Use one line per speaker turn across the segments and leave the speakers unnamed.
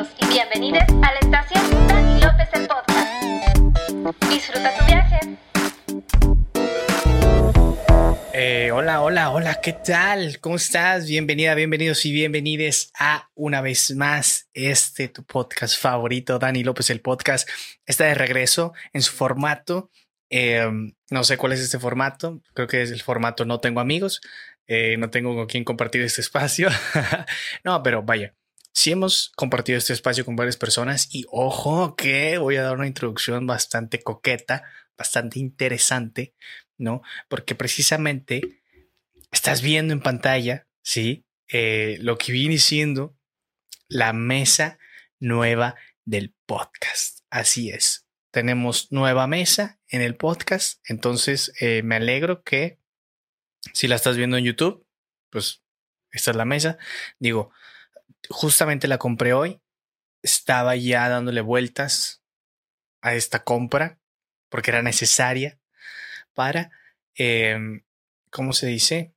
Bienvenidos y bienvenidas a la estación Dani López el podcast. Disfruta tu viaje.
Eh, hola, hola, hola, ¿qué tal? ¿Cómo estás? Bienvenida, bienvenidos y bienvenides a una vez más este tu podcast favorito, Dani López el podcast. Está de regreso en su formato. Eh, no sé cuál es este formato. Creo que es el formato No tengo amigos. Eh, no tengo con quién compartir este espacio. no, pero vaya, si hemos compartido este espacio con varias personas y ojo que voy a dar una introducción bastante coqueta, bastante interesante, ¿no? Porque precisamente estás viendo en pantalla, ¿sí? Eh, lo que viene siendo la mesa nueva del podcast. Así es. Tenemos nueva mesa en el podcast, entonces eh, me alegro que si la estás viendo en YouTube, pues esta es la mesa. Digo, justamente la compré hoy. Estaba ya dándole vueltas a esta compra porque era necesaria para, eh, ¿cómo se dice?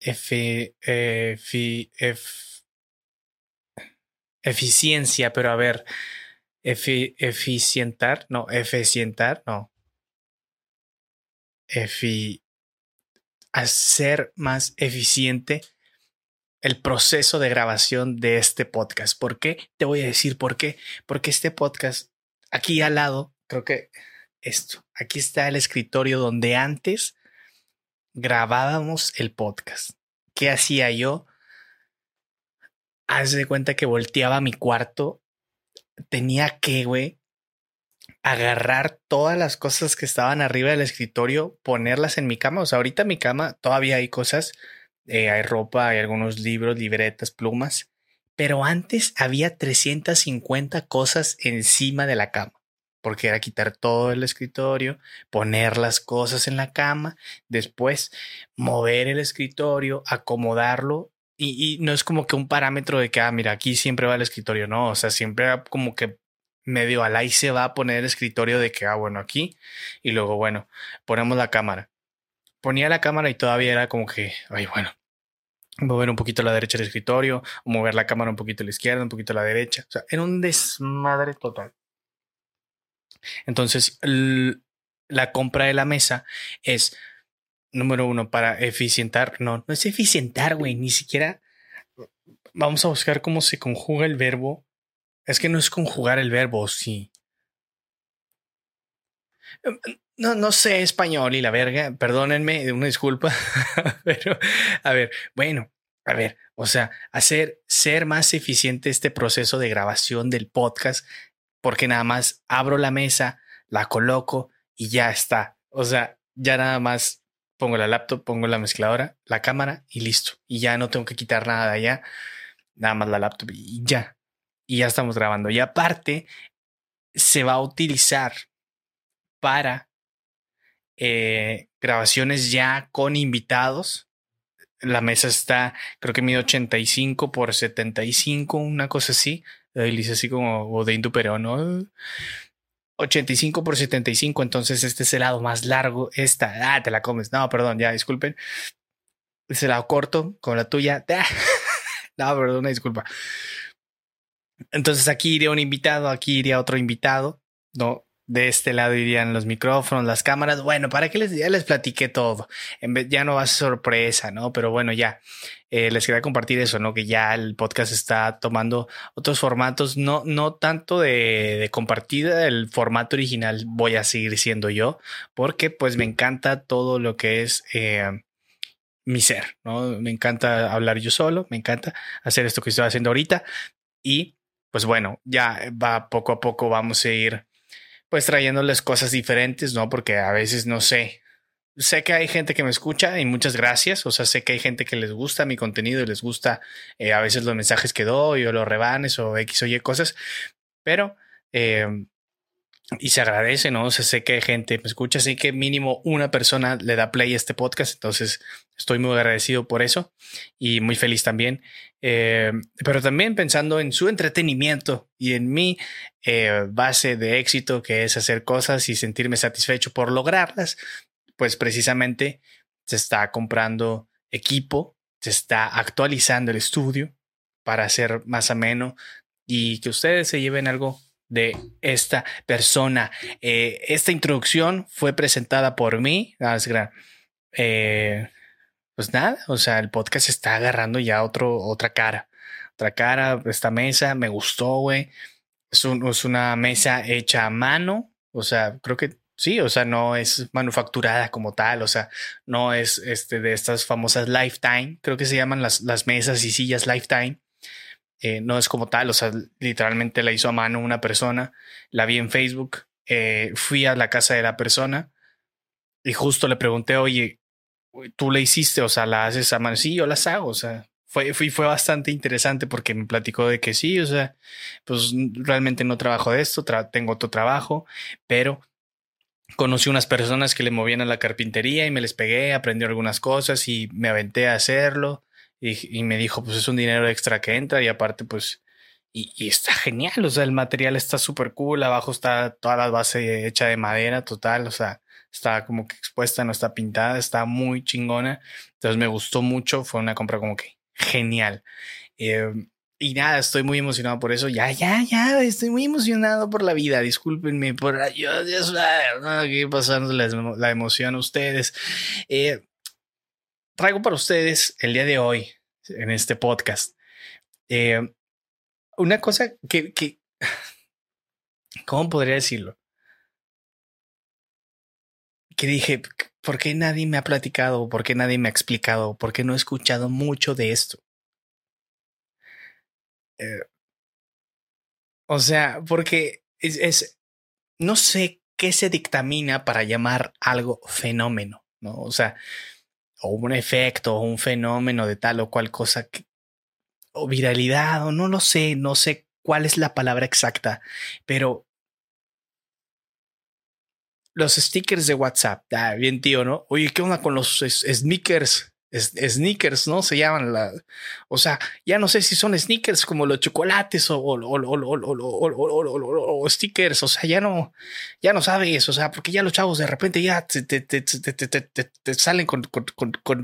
F, eficiencia, pero a ver, efi, eficientar, no, eficientar, no. Efi, hacer más eficiente el proceso de grabación de este podcast. ¿Por qué? Te voy a decir por qué. Porque este podcast, aquí al lado, creo que esto, aquí está el escritorio donde antes grabábamos el podcast. ¿Qué hacía yo? Haz de cuenta que volteaba mi cuarto. Tenía que, güey, agarrar todas las cosas que estaban arriba del escritorio, ponerlas en mi cama. O sea, ahorita en mi cama todavía hay cosas, eh, hay ropa, hay algunos libros, libretas, plumas, pero antes había 350 cosas encima de la cama, porque era quitar todo el escritorio, poner las cosas en la cama, después mover el escritorio, acomodarlo. Y, no es como que un parámetro de que, ah, mira, aquí siempre va el escritorio, no, o sea, siempre era como que medio al ahí se va a poner el escritorio de que, ah, bueno, aquí. Y luego, bueno, ponemos la cámara. Ponía la cámara y todavía era como que, ay, bueno, mover un poquito a la derecha del escritorio, mover la cámara un poquito a la izquierda, un poquito a la derecha. O sea, era un desmadre total. Entonces, la compra de la mesa es, número uno, para eficientar. No, no es eficientar, güey, ni siquiera. Vamos a buscar cómo se conjuga el verbo es que no es conjugar el verbo, sí. No, no sé español y la verga, perdónenme, una disculpa, pero a ver, bueno, a ver, o sea, hacer ser más eficiente este proceso de grabación del podcast, porque nada más abro la mesa, la coloco y ya está. O sea, ya nada más pongo la laptop, pongo la mezcladora, la cámara y listo. Y ya no tengo que quitar nada de allá, nada más la laptop y ya y ya estamos grabando. Y aparte, se va a utilizar para eh, grabaciones ya con invitados. La mesa está, creo que mide 85 por 75, una cosa así. Dice así como de pero ¿no? 85 por 75, entonces este es el lado más largo. Esta, ah, te la comes. No, perdón, ya, disculpen. Es el lado corto, con la tuya. no, perdón, una disculpa. Entonces aquí iría un invitado, aquí iría otro invitado, ¿no? De este lado irían los micrófonos, las cámaras. Bueno, para que les, ya les platiqué todo. En vez, ya no va a ser sorpresa, ¿no? Pero bueno, ya eh, les quería compartir eso, ¿no? Que ya el podcast está tomando otros formatos, no, no tanto de, de compartida. El formato original voy a seguir siendo yo, porque pues me encanta todo lo que es eh, mi ser, ¿no? Me encanta hablar yo solo, me encanta hacer esto que estoy haciendo ahorita y pues bueno, ya va poco a poco vamos a ir pues trayéndoles cosas diferentes, ¿no? Porque a veces no sé. Sé que hay gente que me escucha y muchas gracias. O sea, sé que hay gente que les gusta mi contenido y les gusta eh, a veces los mensajes que doy o los rebanes o X o Y cosas. Pero eh, y se agradece, ¿no? O sé que gente me escucha, sé que mínimo una persona le da play a este podcast, entonces estoy muy agradecido por eso y muy feliz también. Eh, pero también pensando en su entretenimiento y en mi eh, base de éxito, que es hacer cosas y sentirme satisfecho por lograrlas, pues precisamente se está comprando equipo, se está actualizando el estudio para hacer más ameno y que ustedes se lleven algo de esta persona. Eh, esta introducción fue presentada por mí. Ah, eh, pues nada, o sea, el podcast está agarrando ya otro, otra cara. Otra cara, esta mesa me gustó, güey. Es, es una mesa hecha a mano. O sea, creo que Sí, o sea, no es manufacturada como tal, o sea, no es este de estas famosas Lifetime, creo que se llaman las, las mesas y sillas Lifetime. Eh, no es como tal, o sea, literalmente la hizo a mano una persona, la vi en Facebook, eh, fui a la casa de la persona y justo le pregunté, oye, tú la hiciste, o sea, la haces a mano, sí, yo las hago, o sea, fue, fue, fue bastante interesante porque me platicó de que sí, o sea, pues realmente no trabajo de esto, tengo otro trabajo, pero conocí unas personas que le movían a la carpintería y me les pegué, aprendí algunas cosas y me aventé a hacerlo y, me dijo, pues es un dinero extra que entra y aparte pues, y, está genial, o sea, el material está súper cool, abajo está toda la base hecha de madera total, o sea, está como que expuesta, no está pintada, está muy chingona, entonces me gustó mucho, fue una compra como que genial. Eh, y nada, estoy muy emocionado por eso. Ya, ya, ya, estoy muy emocionado por la vida. Discúlpenme por yo, Dios, aquí pasando la, emoción a ustedes. Eh, traigo para ustedes el día de hoy en este podcast eh, una cosa que, ¿cómo podría decirlo? Que dije, ¿por qué nadie me ha platicado? ¿Por qué nadie me ha explicado? ¿Por qué no he escuchado mucho de esto? Eh, o sea, porque es, no sé qué se dictamina para llamar algo fenómeno, ¿no? O sea, o un efecto o un fenómeno de tal o cual cosa, o viralidad, o no lo sé, no sé cuál es la palabra exacta, pero los stickers de WhatsApp, ah, bien tío, ¿no? Oye, ¿qué onda con los sneakers? Sneakers, ¿no? Se llaman la. O sea, ya no sé si son sneakers como los chocolates o, o, o, stickers. O sea, ya no, ya no sabes. O sea, porque ya los chavos de repente ya te, salen con,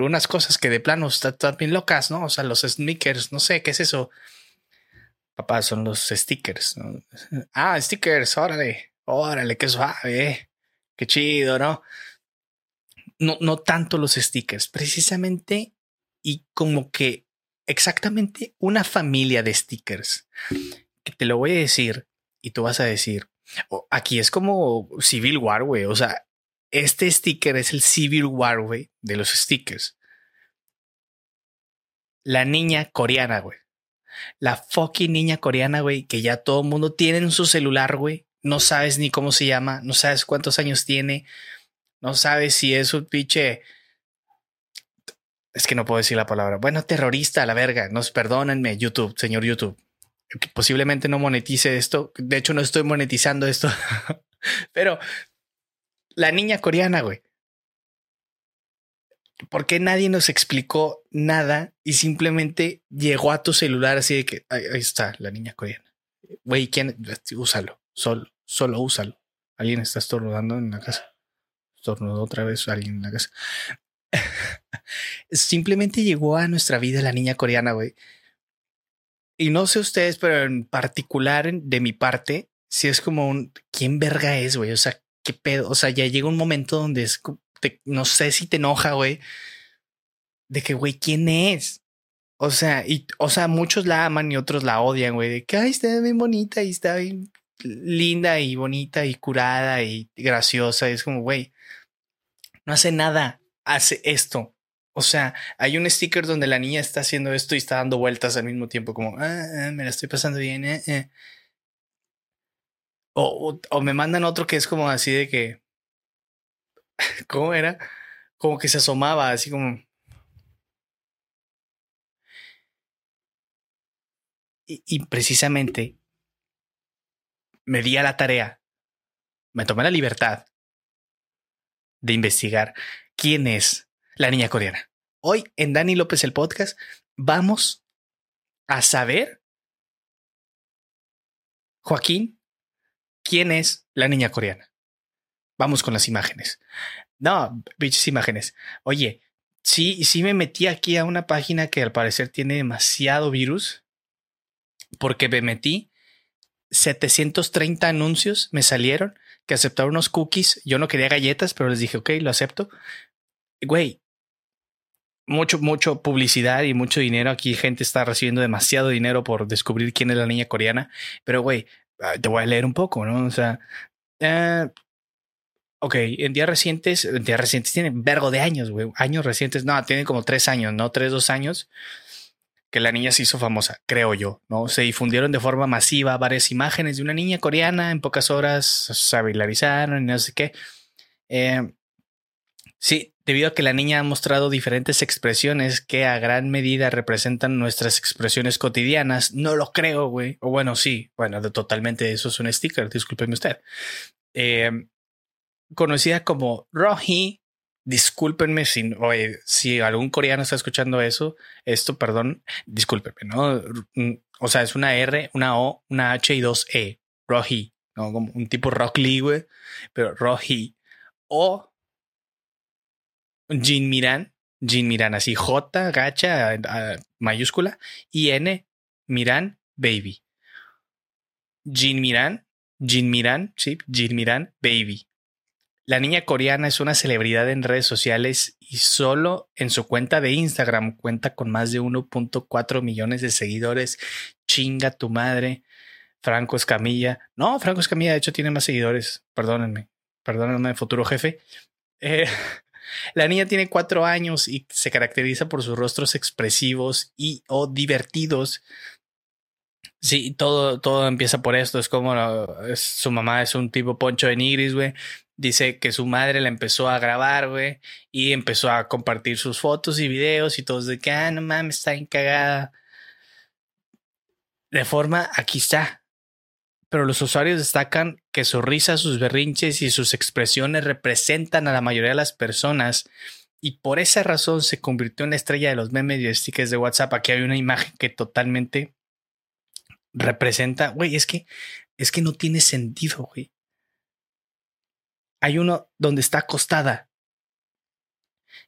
unas cosas que de plano están bien locas, ¿no? O sea, los sneakers, no sé qué es eso. Papá, son los stickers. Ah, stickers, órale, órale, qué suave, qué chido, ¿no? No, no tanto los stickers, precisamente y como que exactamente una familia de stickers que te lo voy a decir y tú vas a decir, aquí es como Civil War, güey, o sea, este sticker es el Civil War, güey, de los stickers. La niña coreana, güey. La fucking niña coreana, güey, que ya todo el mundo tiene en su celular, güey. No sabes ni cómo se llama, no sabes cuántos años tiene, no sabes si es un pinche. Es que no puedo decir la palabra. Bueno, terrorista la verga. Nos perdónenme, YouTube, señor YouTube. posiblemente no monetice esto. De hecho, no estoy monetizando esto. Pero la niña coreana, güey. ¿Por qué nadie nos explicó nada y simplemente llegó a tu celular así de que ahí, está la niña coreana? Güey, ¿quién? Úsalo. Solo, solo úsalo. Alguien está estornudando en la casa estornudó otra vez alguien en la casa. Simplemente llegó a nuestra vida la niña coreana, güey. Y no sé ustedes, pero en particular de mi parte, si es como un ¿quién verga es, güey? O sea, qué pedo. O sea, ya llega un momento donde es no sé si te enoja, güey. De que, güey, ¿quién es? O sea, y, o sea, muchos la aman y otros la odian, güey. De que, está bien bonita y está bien linda y bonita y curada y graciosa. es como, güey, no hace nada, hace esto. O sea, hay un sticker donde la niña está haciendo esto y está dando vueltas al mismo tiempo, como, ah, ah me la estoy pasando bien. Eh, eh". O, o, me mandan otro que es como así de que, ¿cómo era? Como que se asomaba, así como... y precisamente me di a la tarea, me tomé la libertad de investigar quién es la niña coreana. Hoy en Dani López el podcast vamos a saber, Joaquín, quién es la niña coreana. Vamos con las imágenes. No, bichas imágenes. Oye, sí, sí me metí aquí a una página que al parecer tiene demasiado virus porque me metí 730 anuncios me salieron que aceptaron unos cookies. Yo no quería galletas, pero les dije, ok, lo acepto. Güey, mucho, mucho publicidad y mucho dinero. Aquí gente está recibiendo demasiado dinero por descubrir quién es la niña coreana. Pero, güey, ah, te voy a leer un poco, ¿no? O sea, eh, ok, en días recientes, en días recientes tienen vergo de años, güey. Años recientes, no, tienen como tres años, ¿no? Tres, dos años que la niña se hizo famosa, creo yo, ¿no? Se difundieron de forma masiva varias imágenes de una niña coreana, en pocas horas se viralizaron y no sé qué. Eh, sí, debido a que la niña ha mostrado diferentes expresiones que a gran medida representan nuestras expresiones cotidianas, no lo creo, güey. O bueno, sí, bueno, de, totalmente eso es un sticker, discúlpeme usted. Eh, conocida como Rohi discúlpenme si, si algún coreano está escuchando eso, esto, perdón, discúlpenme, ¿no? O sea, es una R, una O, una H y dos E, Rohi, ¿no? Como un tipo Rock Lee, pero Rohi. O Jin Miran, Jin Miran, así J, gacha, mayúscula, y N, Miran, baby. Jin Miran, Jin Miran, sí, Jin Miran, baby. La niña coreana es una celebridad en redes sociales y solo en su cuenta de Instagram cuenta con más de 1.4 millones de seguidores. Chinga tu madre. Franco Escamilla. No, Franco Escamilla de hecho tiene más seguidores. Perdónenme. Perdónenme, futuro jefe. Eh, la niña tiene cuatro años y se caracteriza por sus rostros expresivos y o divertidos. Sí, todo, todo empieza por esto. Es como su mamá es un tipo poncho de nigris, güey. Dice que su madre la empezó a grabar, güey, y empezó a compartir sus fotos y videos y todos de que, ah, no mames, está encagada. De forma, aquí está. Pero los usuarios destacan que su risa, sus berrinches y sus expresiones representan a la mayoría de las personas y por esa razón se convirtió en la estrella de los memes y stickers de WhatsApp. Aquí hay una imagen que totalmente representa, güey, es que es que no tiene sentido, güey hay uno donde está acostada.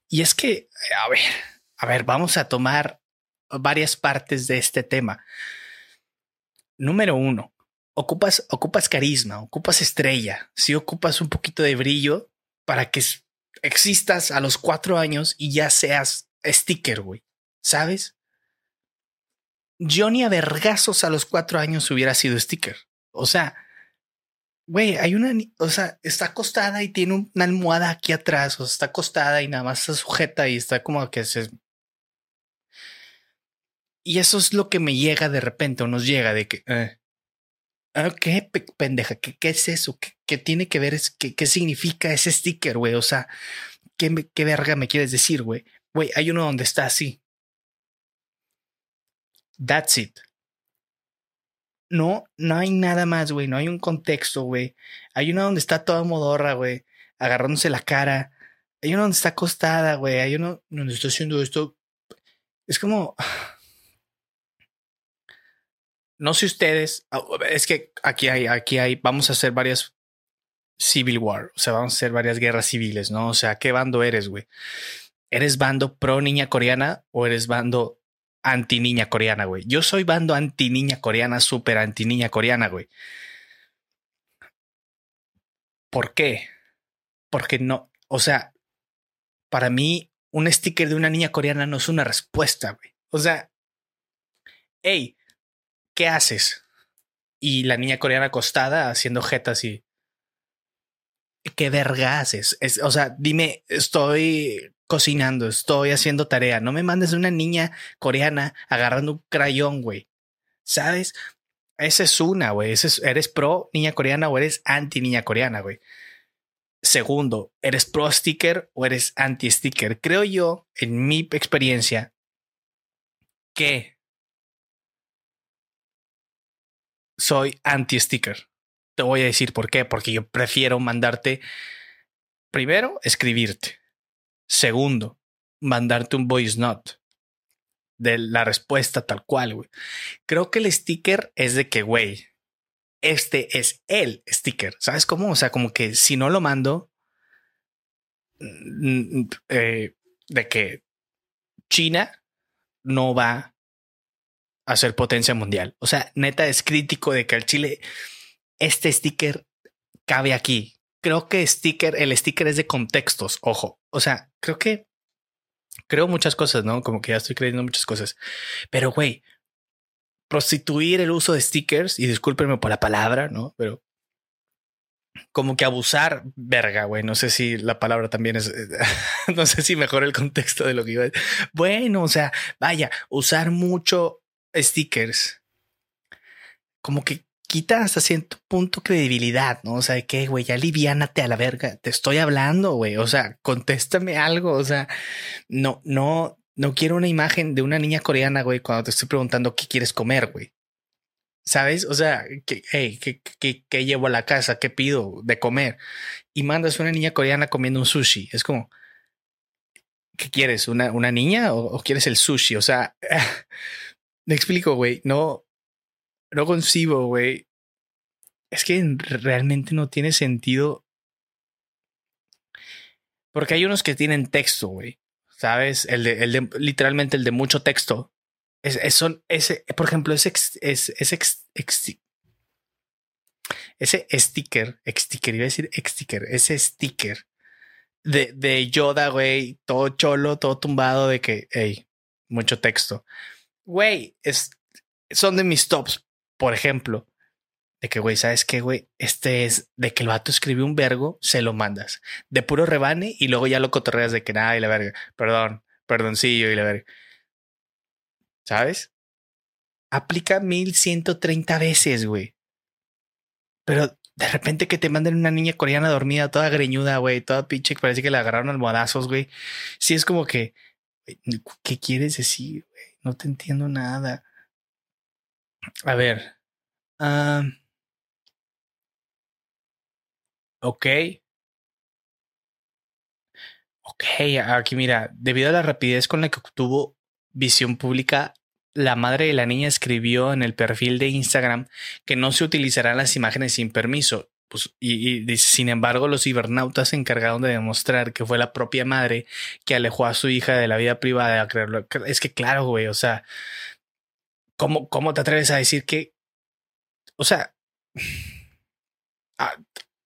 Y es que, a ver, a ver, vamos a tomar varias partes de este tema. Número uno, ocupas, ocupas carisma, ocupas estrella, si ocupas un poquito de brillo para que existas a los cuatro años y ya seas sticker, güey. ¿Sabes? Johnny a vergazos a los cuatro años hubiera sido sticker. O sea, güey, hay una, o sea, está acostada y tiene una almohada aquí atrás, o sea, está acostada y nada más se sujeta y está como que se... Y eso es lo que me llega de repente o nos llega de que... Eh, ah, ¿Qué pendeja? ¿Qué, ¿Qué, es eso? ¿Qué, ¿Qué, tiene que ver? ¿Qué, qué significa ese sticker, güey? O sea, ¿qué, ¿qué verga me quieres decir, güey? Güey, hay uno donde está así. That's it. No, no hay nada más, güey. No hay un contexto, güey. Hay una donde está toda modorra, güey, agarrándose la cara. Hay una donde está acostada, güey. Hay uno donde está haciendo esto. Es como. No sé ustedes. Ah, es que aquí hay, aquí hay. Vamos a hacer varias Civil War. O sea, vamos a hacer varias guerras civiles, ¿no? O sea, ¿qué bando eres, güey? ¿Eres bando pro niña coreana o eres bando anti niña coreana, güey. Yo soy bando anti niña coreana, súper anti niña coreana, güey. ¿Por qué? Porque no, o sea, para mí un sticker de una niña coreana no es una respuesta, güey. O sea, hey, ¿qué haces? Y la niña coreana acostada haciendo jetas y... ¿Qué verga haces? Es, o sea, dime, estoy cocinando, estoy haciendo tarea. No me mandes una niña coreana agarrando un crayón, güey. ¿Sabes? Esa es una, güey. ¿Eres pro niña coreana o eres anti niña coreana, güey? Segundo, ¿eres pro sticker o eres anti sticker? Creo yo, en mi experiencia, que soy anti sticker. Te voy a decir por qué. Porque yo prefiero mandarte, primero, escribirte. Segundo, mandarte un voice note de la respuesta tal cual, güey. Creo que el sticker es de que, güey, este es el sticker. ¿Sabes cómo? O sea, como que si no lo mando, mm, eh, de que China no va a ser potencia mundial. O sea, neta es crítico de que al Chile este sticker cabe aquí. Creo que sticker, el sticker es de contextos, ojo. O sea, creo que creo muchas cosas, ¿no? Como que ya estoy creyendo muchas cosas. Pero, güey, prostituir el uso de stickers, y discúlpenme por la palabra, ¿no? Pero como que abusar, verga, güey. No sé si la palabra también es, no sé si mejor el contexto de lo que iba a decir. Bueno, o sea, vaya, usar mucho stickers, como que quita hasta cierto punto credibilidad, ¿no? O sea, de que, güey, ya aliviánate a la verga, te estoy hablando, güey, o sea, contéstame algo, o sea, no, no, no quiero una imagen de una niña coreana, güey, cuando te estoy preguntando qué quieres comer, güey. ¿Sabes? O sea, ¿qué, hey, ¿qué, qué, llevo a la casa? ¿Qué pido de comer? Y mandas una niña coreana comiendo un sushi. Es como, ¿qué quieres? ¿Una, una niña o, o quieres el sushi? O sea, me explico, güey, no, no concibo, güey. Es que realmente no tiene sentido. Porque hay unos que tienen texto, güey. ¿Sabes? El de, el de literalmente el de mucho texto. Es, son, ese, por ejemplo, ese, es, ese, ese sticker, sticker, iba a decir sticker, ese sticker de, de Yoda, güey, todo cholo, todo tumbado de que, hey, mucho texto. Güey, es, son de mis tops por ejemplo, de que, güey, ¿sabes qué, güey? Este es de que el vato escribió un vergo, se lo mandas de puro rebane y luego ya lo cotorreas de que nada y la verga, perdón, perdoncillo y la verga. ¿Sabes? Aplica 1130 veces, güey. Pero de repente que te manden una niña coreana dormida, toda greñuda, güey, toda pinche, parece que la agarraron almohadazos, güey. Sí, es como que, ¿qué quieres decir, güey? No te entiendo nada. A ver. Uh, ok. Ok, aquí mira, debido a la rapidez con la que obtuvo visión pública, la madre de la niña escribió en el perfil de Instagram que no se utilizarán las imágenes sin permiso. Pues, y, y, sin embargo, los cibernautas se encargaron de demostrar que fue la propia madre que alejó a su hija de la vida privada. Es que, claro, güey, o sea, ¿Cómo, ¿Cómo te atreves a decir que, o sea,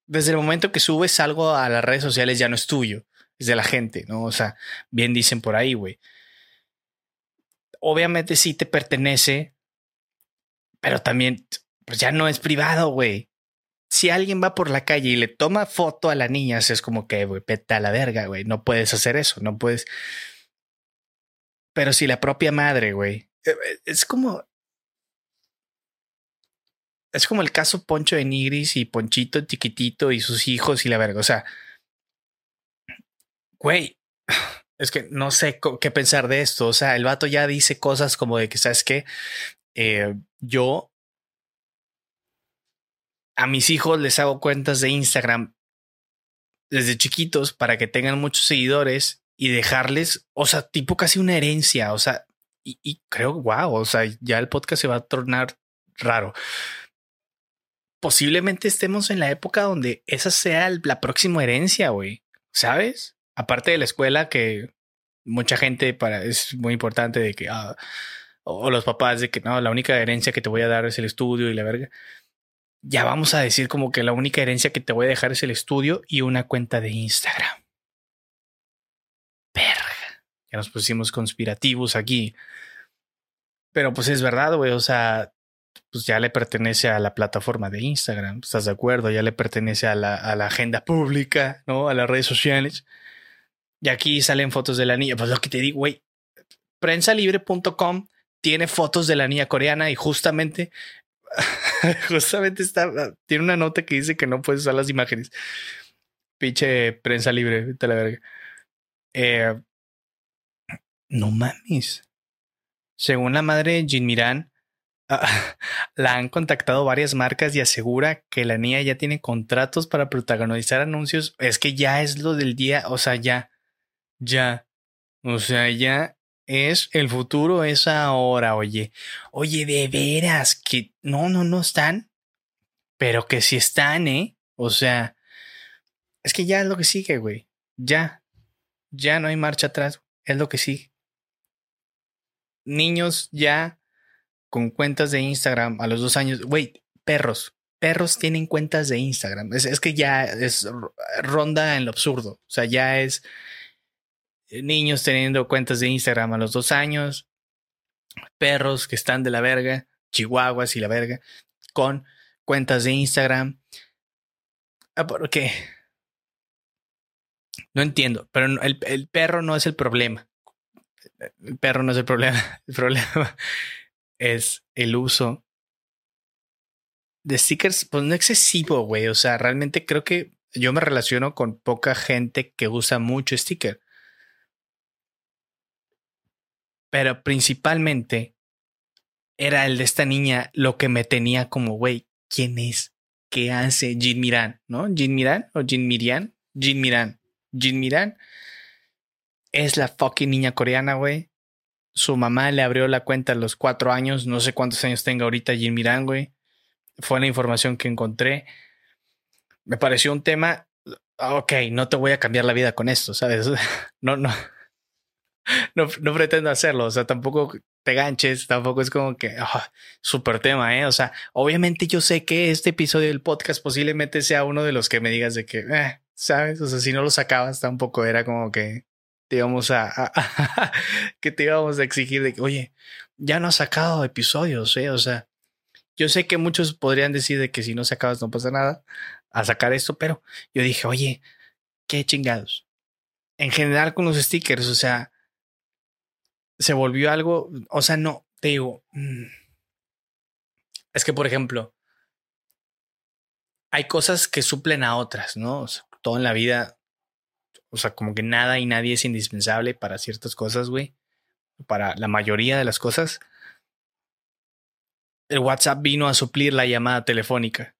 desde el momento que subes algo a las redes sociales ya no es tuyo, es de la gente, ¿no? O sea, bien dicen por ahí, güey. Obviamente sí te pertenece, pero también, pues ya no es privado, güey. Si alguien va por la calle y le toma foto a la niña, es como que, güey, peta la verga, güey. No puedes hacer eso, no puedes. Pero si la propia madre, güey, eh, eh, es como. Es como el caso Poncho de Nigris y Ponchito chiquitito y sus hijos y la verga. O sea, güey, es que no sé qué pensar de esto. O sea, el vato ya dice cosas como de que, ¿sabes qué? Eh, yo a mis hijos les hago cuentas de Instagram desde chiquitos para que tengan muchos seguidores y dejarles, o sea, tipo casi una herencia. O sea, y, creo, wow, o sea, ya el podcast se va a tornar raro. Posiblemente estemos en la época donde esa sea la próxima herencia, güey. ¿Sabes? Aparte de la escuela, que mucha gente para es muy importante de que, ah, o los papás de que no, la única herencia que te voy a dar es el estudio y la verga. Ya vamos a decir como que la única herencia que te voy a dejar es el estudio y una cuenta de Instagram. Ya nos pusimos conspirativos aquí. Pero pues es verdad, güey. O sea, pues ya le pertenece a la plataforma de Instagram. ¿Estás de acuerdo? Ya le pertenece a la, a la agenda pública, ¿no? A las redes sociales. Y aquí salen fotos de la niña. Pues lo que te digo, güey. Prensalibre.com tiene fotos de la niña coreana y justamente, justamente está, tiene una nota que dice que no puedes usar las imágenes. Pinche prensa libre, la verga. Eh, no mames. Según la madre de Jin Miran, la han contactado varias marcas y asegura que la niña ya tiene contratos para protagonizar anuncios. Es que ya es lo del día, o sea, ya, ya, o sea, ya es el futuro, es ahora, oye, oye, de veras que no, no, no están, pero que sí están, ¿eh? O sea, es que ya es lo que sigue, güey, ya, ya no hay marcha atrás, es lo que sigue niños ya con cuentas de Instagram a los dos años. Güey, perros, perros tienen cuentas de Instagram. Es, que ya es ronda en lo absurdo. O sea, ya es niños teniendo cuentas de Instagram a los dos años, perros que están de la verga, chihuahuas y la verga, con cuentas de Instagram. Ah, ¿Por qué? No entiendo, pero el, el perro no es el problema. El perro no es el problema. El problema es el uso de stickers, pues no excesivo, güey. O sea, realmente creo que yo me relaciono con poca gente que usa mucho sticker. Pero principalmente era el de esta niña lo que me tenía como, güey, ¿quién es? ¿Qué hace Jin Miran? ¿No? Jin Miran o Jin Mirian? Jin Miran. Jin Miran es la fucking niña coreana, güey. Su mamá le abrió la cuenta a los cuatro años. No sé cuántos años tenga ahorita Jin Miran, fue la información que encontré. Me pareció un tema, ok, no te voy a cambiar la vida con esto, ¿sabes? No, no, no, no pretendo hacerlo, o sea, tampoco te ganches, tampoco es como que, oh, súper tema, ¿eh? O sea, obviamente yo sé que este episodio del podcast posiblemente sea uno de los que me digas de que, eh, ¿sabes? O sea, si no lo sacabas tampoco era como que te íbamos a, que te íbamos a exigir de que, oye, ya no has sacado episodios, ¿eh? O sea, yo sé que muchos podrían decir de que si no sacabas no pasa nada a sacar esto, pero yo dije, oye, qué chingados. En general con los stickers, o sea, se volvió algo, o sea, no, te digo, mm, es que por ejemplo, hay cosas que suplen a otras, ¿no? todo en la vida, o sea, como que nada y nadie es indispensable para ciertas cosas, güey. Para la mayoría de las cosas el WhatsApp vino a suplir la llamada telefónica.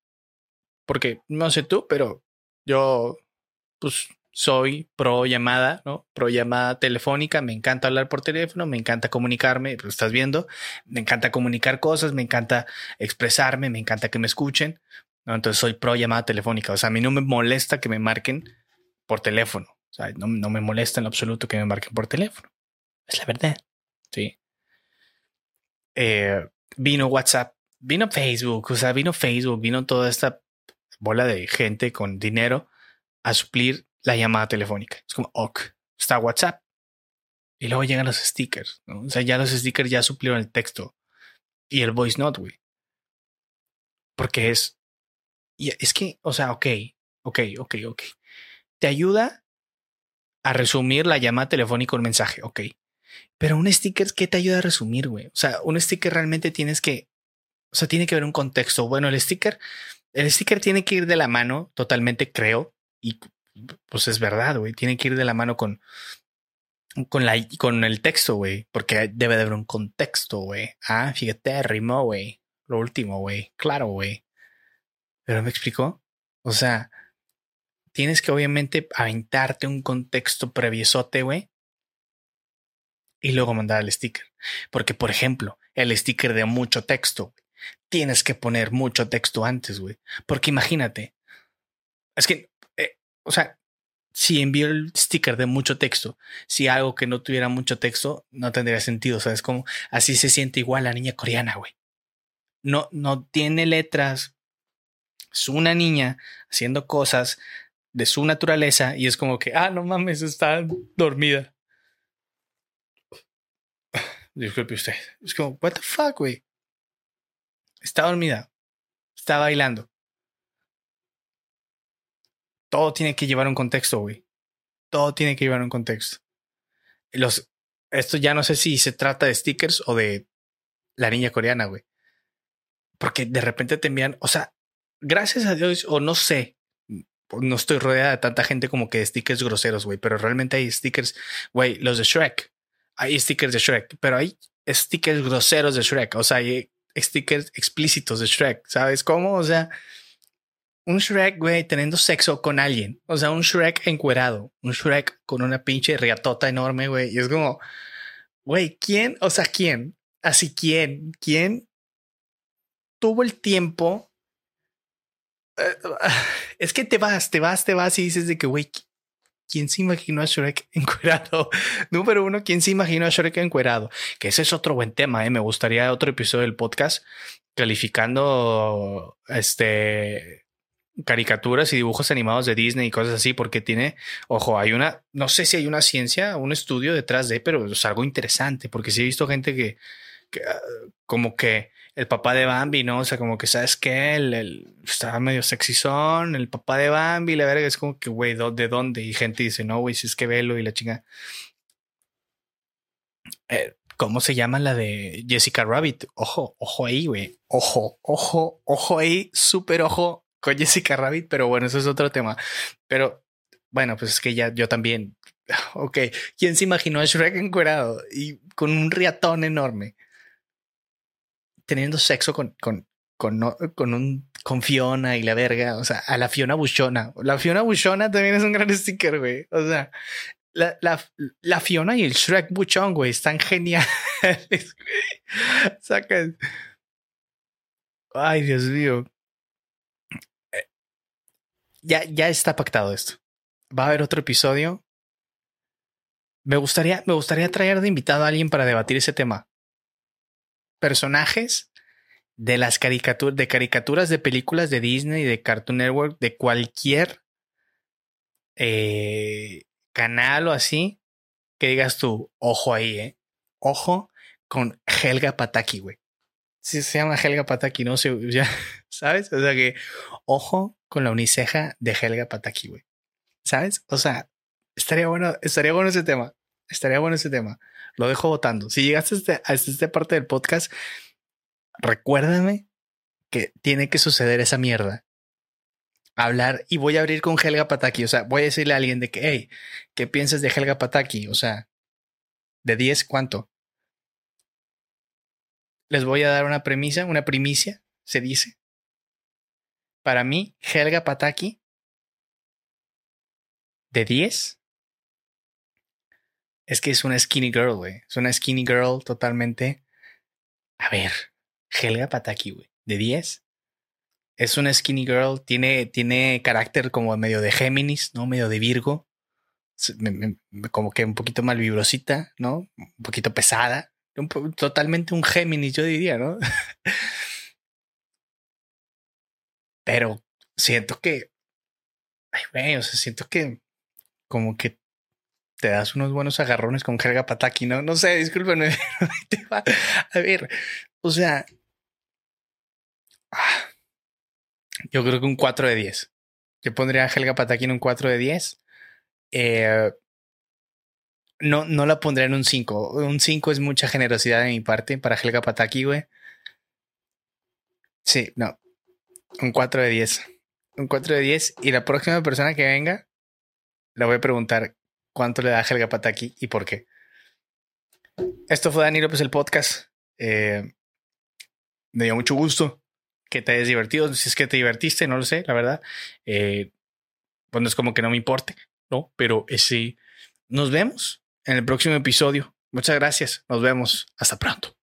Porque no sé tú, pero yo pues soy pro llamada, ¿no? Pro llamada telefónica, me encanta hablar por teléfono, me encanta comunicarme, lo estás viendo, me encanta comunicar cosas, me encanta expresarme, me encanta que me escuchen. Entonces soy pro llamada telefónica, o sea, a mí no me molesta que me marquen por teléfono, no, no me molesta en absoluto que me marquen por teléfono, es la verdad, ¿sí? Eh, vino WhatsApp, vino Facebook, o sea, vino Facebook, vino toda esta bola de gente con dinero a suplir la llamada telefónica. Es como, ok, está WhatsApp. Y luego llegan los stickers. O sea, ya los stickers ya suplieron el texto y el voice note, güey. Porque es, y es que, o sea, ok, ok, ok, ok. Te ayuda a resumir la llamada telefónica un mensaje, ok. Pero un sticker, ¿qué te ayuda a resumir, güey? O sea, un sticker realmente tienes que, o sea, tiene que haber un contexto. Bueno, el sticker, el sticker tiene que ir de la mano totalmente, creo, y pues es verdad, güey, tiene que ir de la mano con, con, la, con el texto, güey, porque debe de haber un contexto, güey. Ah, fíjate, rimó, güey. Lo último, güey. Claro, güey. Pero me explicó. O sea, tienes que obviamente aventarte un contexto previesote, güey, y luego mandar el sticker. Porque, por ejemplo, el sticker de mucho texto, tienes que poner mucho texto antes, güey. Porque imagínate, es que, eh, o sea, si envío el sticker de mucho texto, si algo que no tuviera mucho texto, no tendría sentido. ¿Sabes cómo? Así se siente igual la niña coreana, güey. No, no tiene letras. Es una niña haciendo cosas de su naturaleza y es como que, ah, no mames, está dormida. Disculpe usted. Es como, what the fuck, güey. Está dormida. Está bailando. Todo tiene que llevar un contexto, güey. Todo tiene que llevar un contexto. Los, esto ya no sé si se trata de stickers o de la niña coreana, güey. Porque de repente te envían, o sea, gracias a Dios, o no sé, no estoy rodeada de tanta gente como que de stickers groseros, güey, pero realmente hay stickers, güey, los de Shrek hay stickers de Shrek, pero hay stickers groseros de Shrek. O sea, hay stickers explícitos de Shrek. ¿Sabes cómo? O sea, un Shrek, güey, teniendo sexo con alguien. O sea, un Shrek encuerado. Un Shrek con una pinche riatota enorme, güey. Y es como, güey, ¿quién? O sea, ¿quién? Así, ¿quién? ¿Quién tuvo el tiempo? Es que te vas, te vas, te vas y dices de que, güey, ¿quién se imaginó a Shrek encuerado? Número uno, ¿quién se imaginó a Shrek encuerado? Que ese es otro buen tema, ¿eh? Me gustaría otro episodio del podcast calificando este caricaturas y dibujos animados de Disney y cosas así, porque tiene, ojo, hay una, no sé si hay una ciencia, un estudio detrás de, pero es algo interesante, porque sí he visto gente que, ah, como que el papá de Bambi, ¿no? O sea, como que, ¿sabes qué? El, estaba medio sexizón, el papá de Bambi, la verga, es como que, güey, ¿de dónde? Y gente dice, no, güey, si es que velo y la chinga. Eh, ¿Cómo se llama la de Jessica Rabbit? Ojo, ojo ahí, güey. Ojo, ojo, ojo ahí, súper ojo con Jessica Rabbit, pero bueno, eso es otro tema. Pero bueno, pues es que ya yo también. Ok, ¿quién se imaginó a Shrek encuerado y con un riatón enorme? Teniendo sexo con, con, con, con un con Fiona y la verga, o sea, a la Fiona Buchona. La Fiona Buchona también es un gran sticker, güey. O sea, la, la, la Fiona y el Shrek Buchón, güey, están geniales. Sacan. Ay, Dios mío. Eh, ya, ya está pactado esto. Va a haber otro episodio. Me gustaría, me gustaría traer de invitado a alguien para debatir ese tema personajes de las caricaturas, de caricaturas de películas de Disney, de Cartoon Network, de cualquier eh, canal o así, que digas tú, ojo ahí, eh. Ojo con Helga Pataki, güey. Si se llama Helga Pataki, no sé, ya, ¿sabes? O sea que, ojo con la uniceja de Helga Pataki, güey. ¿Sabes? O sea, estaría bueno, estaría bueno ese tema. Estaría bueno ese tema. Lo dejo votando. Si llegaste a, este, esta parte del podcast, recuérdame que tiene que suceder esa mierda. Hablar y voy a abrir con Helga Pataki. O sea, voy a decirle a alguien de que, hey, ¿qué piensas de Helga Pataki? O sea, de 10, ¿cuánto? Les voy a dar una premisa, una primicia, se dice. Para mí, Helga Pataki, de 10, es que es una skinny girl, güey. Es una skinny girl totalmente. A ver, Helga Pataki, güey. De 10. Es una skinny girl. Tiene, tiene carácter como medio de Géminis, ¿no? Medio de Virgo. Como que un poquito mal vibrosita, ¿no? Un poquito pesada. totalmente un Géminis, yo diría, ¿no? Pero siento que. Ay, güey, o sea, siento que como que te das unos buenos agarrones con Helga Pataki, ¿no? No sé, discúlpenme. A ver, o sea, ah, yo creo que un 4 de 10. Yo pondría a Helga Pataki en un 4 de 10. Eh, no, no la pondría en un 5. Un 5 es mucha generosidad de mi parte para Helga Pataki, güey. Sí, no. Un 4 de 10. Un 4 de 10. Y la próxima persona que venga, le voy a preguntar cuánto le da Helga Pataki y por qué. Esto fue Dani López el podcast. Eh, me dio mucho gusto que te hayas divertido. Si es que te divertiste, no lo sé, la verdad. Eh, es como que no me importe, ¿no? Pero eh, sí, nos vemos en el próximo episodio. Muchas gracias. Nos vemos. Hasta pronto.